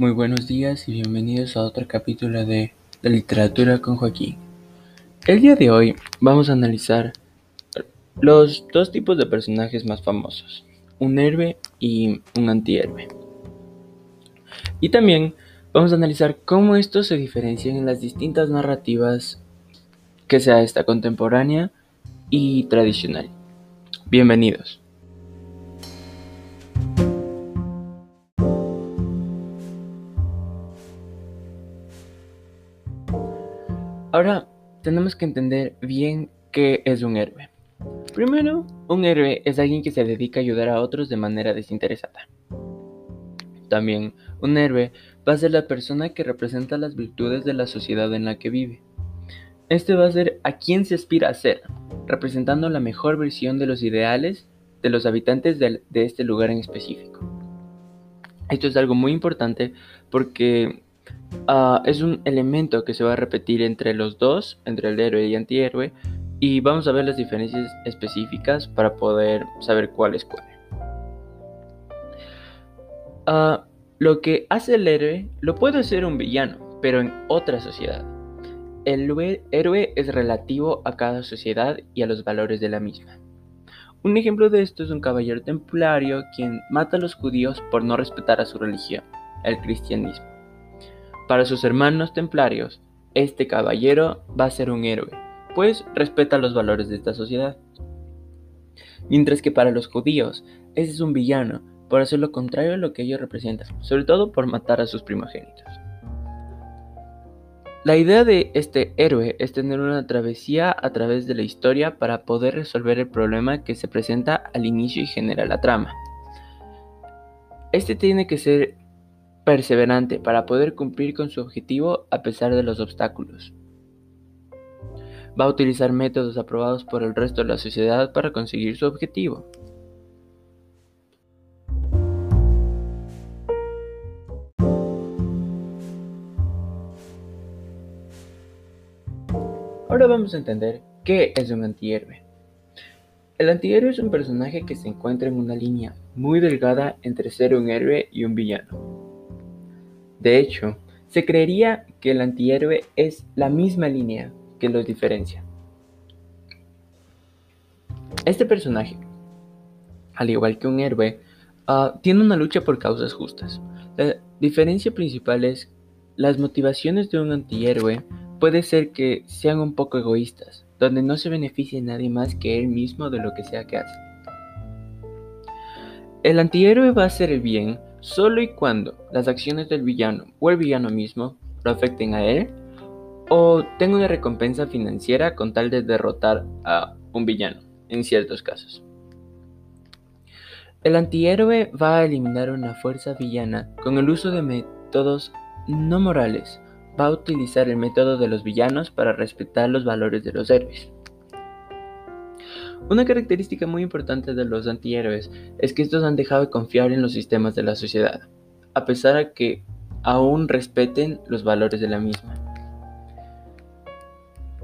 Muy buenos días y bienvenidos a otro capítulo de La literatura con Joaquín. El día de hoy vamos a analizar los dos tipos de personajes más famosos, un héroe y un antihéroe. Y también vamos a analizar cómo estos se diferencian en las distintas narrativas, que sea esta contemporánea y tradicional. Bienvenidos. Tenemos que entender bien qué es un héroe. Primero, un héroe es alguien que se dedica a ayudar a otros de manera desinteresada. También, un héroe va a ser la persona que representa las virtudes de la sociedad en la que vive. Este va a ser a quien se aspira a ser, representando la mejor versión de los ideales de los habitantes de, este lugar en específico. Esto es algo muy importante porque Ah, es un elemento que se va a repetir entre los dos, entre el héroe y antihéroe, y vamos a ver las diferencias específicas para poder saber cuál es cuál. Ah, lo que hace el héroe lo puede hacer un villano, pero en otra sociedad. El héroe es relativo a cada sociedad y a los valores de la misma. Un ejemplo de esto es un caballero templario quien mata a los judíos por no respetar a su religión, el cristianismo. Para sus hermanos templarios, este caballero va a ser un héroe, pues respeta los valores de esta sociedad. Mientras que para los judíos, ese es un villano, por hacer lo contrario a lo que ellos representan, sobre todo por matar a sus primogénitos. La idea de este héroe es tener una travesía a través de la historia para poder resolver el problema que se presenta al inicio y genera la trama. Este tiene que ser perseverante para poder cumplir con su objetivo a pesar de los obstáculos. Va a utilizar métodos aprobados por el resto de la sociedad para conseguir su objetivo. Ahora vamos a entender qué es un antihéroe. El antihéroe es un personaje que se encuentra en una línea muy delgada entre ser un héroe y un villano. De hecho, se creería que el antihéroe es la misma línea que los diferencia. Este personaje, al igual que un héroe, ah, tiene una lucha por causas justas. La diferencia principal es las motivaciones de un antihéroe puede ser que sean un poco egoístas, donde no se beneficie nadie más que él mismo de lo que sea que hace. El antihéroe va a hacer el bien solo y cuando las acciones del villano o el villano mismo lo afecten a él o tenga una recompensa financiera con tal de derrotar a un villano, en ciertos casos. El antihéroe va a eliminar una fuerza villana con el uso de métodos no morales. Va a utilizar el método de los villanos para respetar los valores de los héroes. Una característica muy importante de los antihéroes es que estos han dejado de confiar en los sistemas de la sociedad, a pesar de que aún respeten los valores de la misma.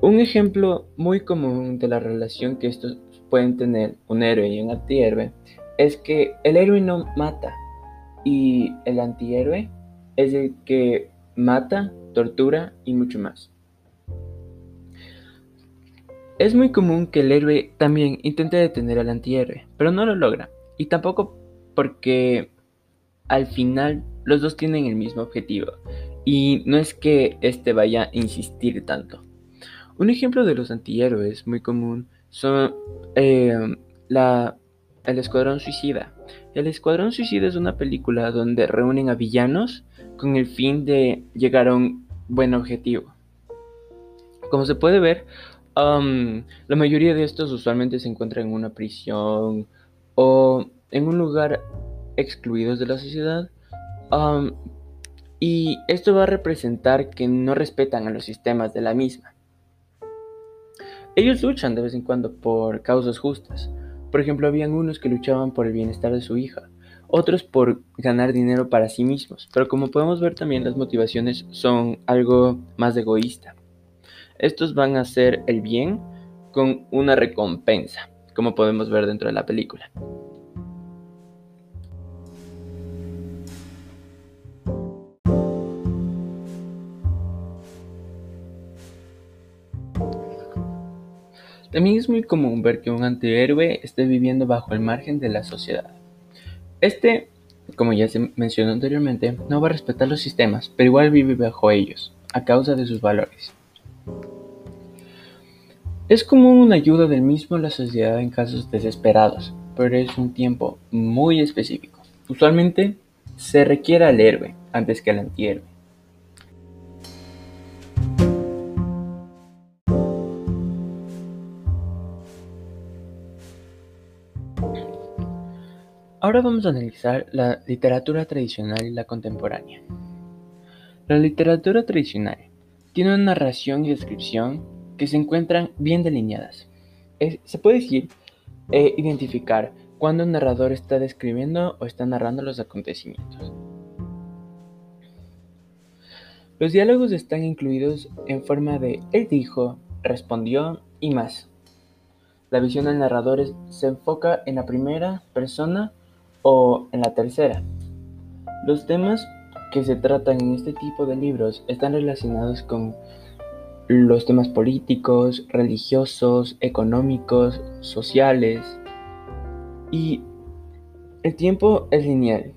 Un ejemplo muy común de la relación que estos pueden tener un héroe y un antihéroe es que el héroe no mata y el antihéroe es el que mata, tortura y mucho más. Es muy común que el héroe también intente detener al antihéroe, pero no lo logra. Y tampoco porque al final los dos tienen el mismo objetivo. Y no es que este vaya a insistir tanto. Un ejemplo de los antihéroes muy común son eh, la, el Escuadrón Suicida. El Escuadrón Suicida es una película donde reúnen a villanos con el fin de llegar a un buen objetivo. Como se puede ver, la mayoría de estos usualmente se encuentran en una prisión o en un lugar excluidos de la sociedad. y esto va a representar que no respetan a los sistemas de la misma. Ellos luchan de vez en cuando por causas justas. Por ejemplo, habían unos que luchaban por el bienestar de su hija, otros por ganar dinero para sí mismos, pero como podemos ver también las motivaciones son algo más egoísta. Estos van a hacer el bien con una recompensa, como podemos ver dentro de la película. También es muy común ver que un antihéroe esté viviendo bajo el margen de la sociedad. Este, como ya se mencionó anteriormente, no va a respetar los sistemas, pero igual vive bajo ellos, a causa de sus valores. Es común una ayuda del mismo a la sociedad en casos desesperados, pero es un tiempo muy específico. Usualmente se requiere al héroe antes que al antihéroe. Ahora vamos a analizar la literatura tradicional y la contemporánea. La literatura tradicional tiene una narración y descripción que se encuentran bien delineadas. se puede decir e identificar cuando un narrador está describiendo o está narrando los acontecimientos. Los diálogos están incluidos en forma de él dijo, respondió y más. La visión del narrador se enfoca en la primera persona o en la tercera. Los temas que se tratan en este tipo de libros están relacionados con los temas políticos, religiosos, económicos, sociales. Y el tiempo es lineal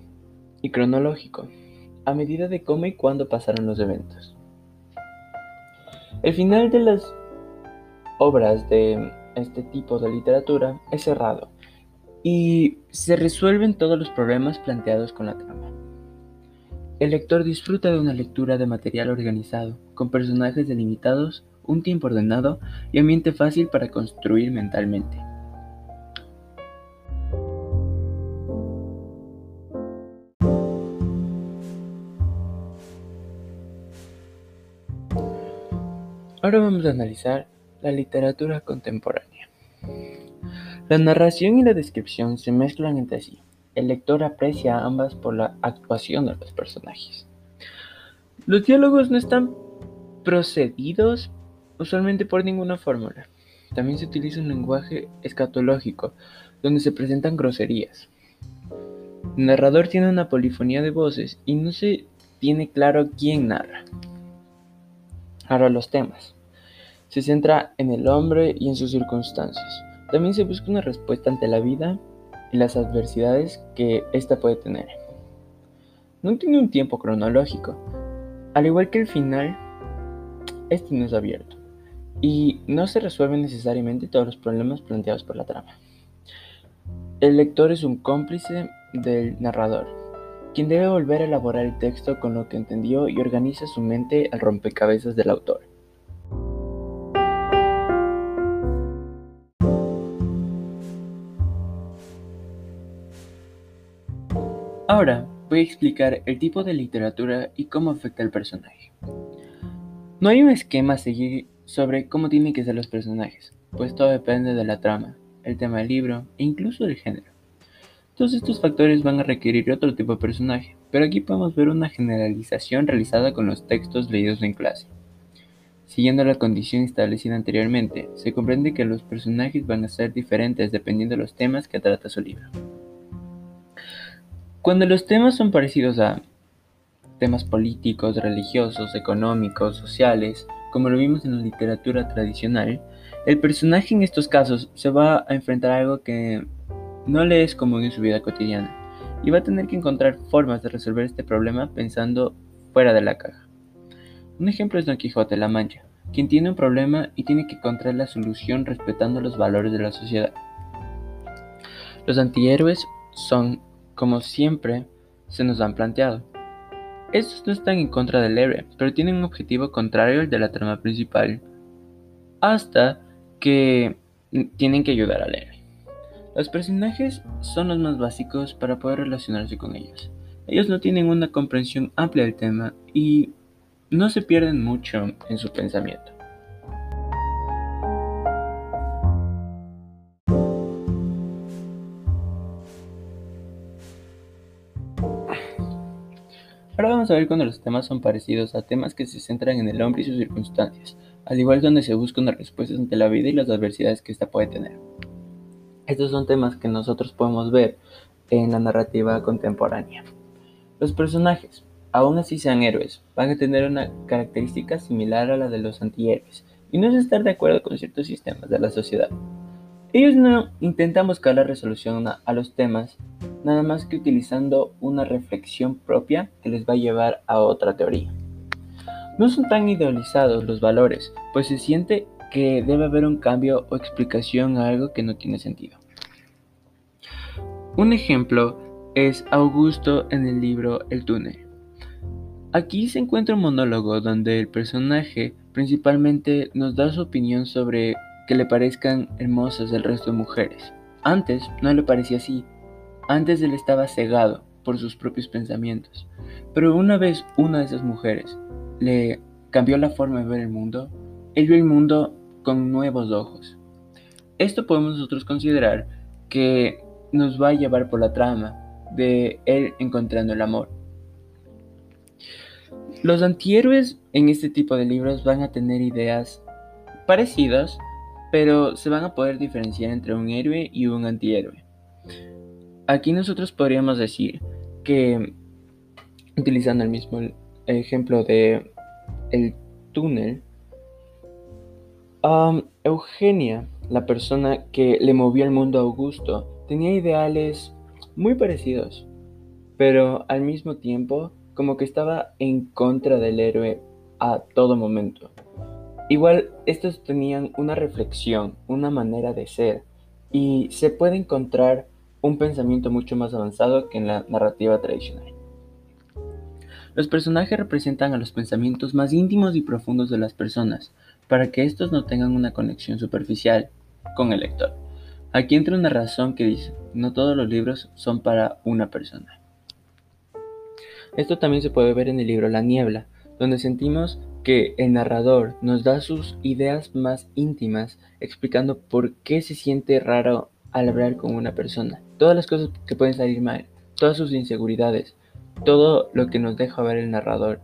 y cronológico, a medida de cómo y cuándo pasaron los eventos. El final de las obras de este tipo de literatura es cerrado y se resuelven todos los problemas planteados con la trama. El lector disfruta de una lectura de material organizado, con personajes delimitados, un tiempo ordenado y ambiente fácil para construir mentalmente. Ahora vamos a analizar la literatura contemporánea. La narración y la descripción se mezclan entre sí. El lector aprecia ambas por la actuación de los personajes. Los diálogos no están procedidos usualmente por ninguna fórmula. También se utiliza un lenguaje escatológico, donde se presentan groserías. El narrador tiene una polifonía de voces y no se tiene claro quién narra. Ahora los temas. Se centra en el hombre y en sus circunstancias. También se busca una respuesta ante la vida y las adversidades que ésta puede tener. No tiene un tiempo cronológico, al igual que el final, este no es abierto y no se resuelven necesariamente todos los problemas planteados por la trama. El lector es un cómplice del narrador, quien debe volver a elaborar el texto con lo que entendió y organiza su mente al rompecabezas del autor. Ahora voy a explicar el tipo de literatura y cómo afecta al personaje. No hay un esquema a seguir sobre cómo tienen que ser los personajes, pues todo depende de la trama, el tema del libro e incluso del género. Todos estos factores van a requerir otro tipo de personaje, pero aquí podemos ver una generalización realizada con los textos leídos en clase. Siguiendo la condición establecida anteriormente, se comprende que los personajes van a ser diferentes dependiendo de los temas que trata su libro. Cuando los temas son parecidos a temas políticos, religiosos, económicos, sociales, como lo vimos en la literatura tradicional, el personaje en estos casos se va a enfrentar a algo que no le es común en su vida cotidiana y va a tener que encontrar formas de resolver este problema pensando fuera de la caja. Un ejemplo es Don Quijote la Mancha, quien tiene un problema y tiene que encontrar la solución respetando los valores de la sociedad. Los antihéroes son como siempre se nos han planteado. Estos no están en contra del héroe, pero tienen un objetivo contrario al de la trama principal, hasta que tienen que ayudar al héroe. Los personajes son los más básicos para poder relacionarse con ellos. Ellos no tienen una comprensión amplia del tema y no se pierden mucho en su pensamiento. Ahora vamos a ver cuando los temas son parecidos a temas que se centran en el hombre y sus circunstancias, al igual donde se busca una respuesta ante la vida y las adversidades que ésta puede tener. Estos son temas que nosotros podemos ver en la narrativa contemporánea. Los personajes, aún así sean héroes, van a tener una característica similar a la de los antihéroes, y no es estar de acuerdo con ciertos sistemas de la sociedad. Ellos no intentan buscar la resolución a los temas, nada más que utilizando una reflexión propia que les va a llevar a otra teoría. No son tan idealizados los valores, pues se siente que debe haber un cambio o explicación a algo que no tiene sentido. Un ejemplo es Augusto en el libro El túnel. Aquí se encuentra un monólogo donde el personaje principalmente nos da su opinión sobre que le parezcan hermosas el resto de mujeres. Antes no le parecía así. Antes él estaba cegado por sus propios pensamientos. Pero una vez una de esas mujeres le cambió la forma de ver el mundo, él vio el mundo con nuevos ojos. Esto podemos nosotros considerar que nos va a llevar por la trama de él encontrando el amor. Los antihéroes en este tipo de libros van a tener ideas parecidas, pero se van a poder diferenciar entre un héroe y un antihéroe. Aquí nosotros podríamos decir que, utilizando el mismo ejemplo de el túnel, Eugenia, la persona que le movió el mundo a Augusto, tenía ideales muy parecidos, pero al mismo tiempo como que estaba en contra del héroe a todo momento. Igual estos tenían una reflexión, una manera de ser, y se puede encontrar un pensamiento mucho más avanzado que en la narrativa tradicional. Los personajes representan a los pensamientos más íntimos y profundos de las personas, para que estos no tengan una conexión superficial con el lector. Aquí entra una razón que dice, no todos los libros son para una persona. Esto también se puede ver en el libro La Niebla, donde sentimos que el narrador nos da sus ideas más íntimas explicando por qué se siente raro al hablar con una persona, todas las cosas que pueden salir mal, todas sus inseguridades, todo lo que nos deja ver el narrador.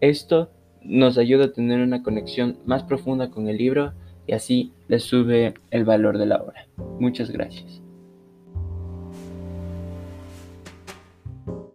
Esto nos ayuda a tener una conexión más profunda con el libro y así le sube el valor de la obra. Muchas gracias.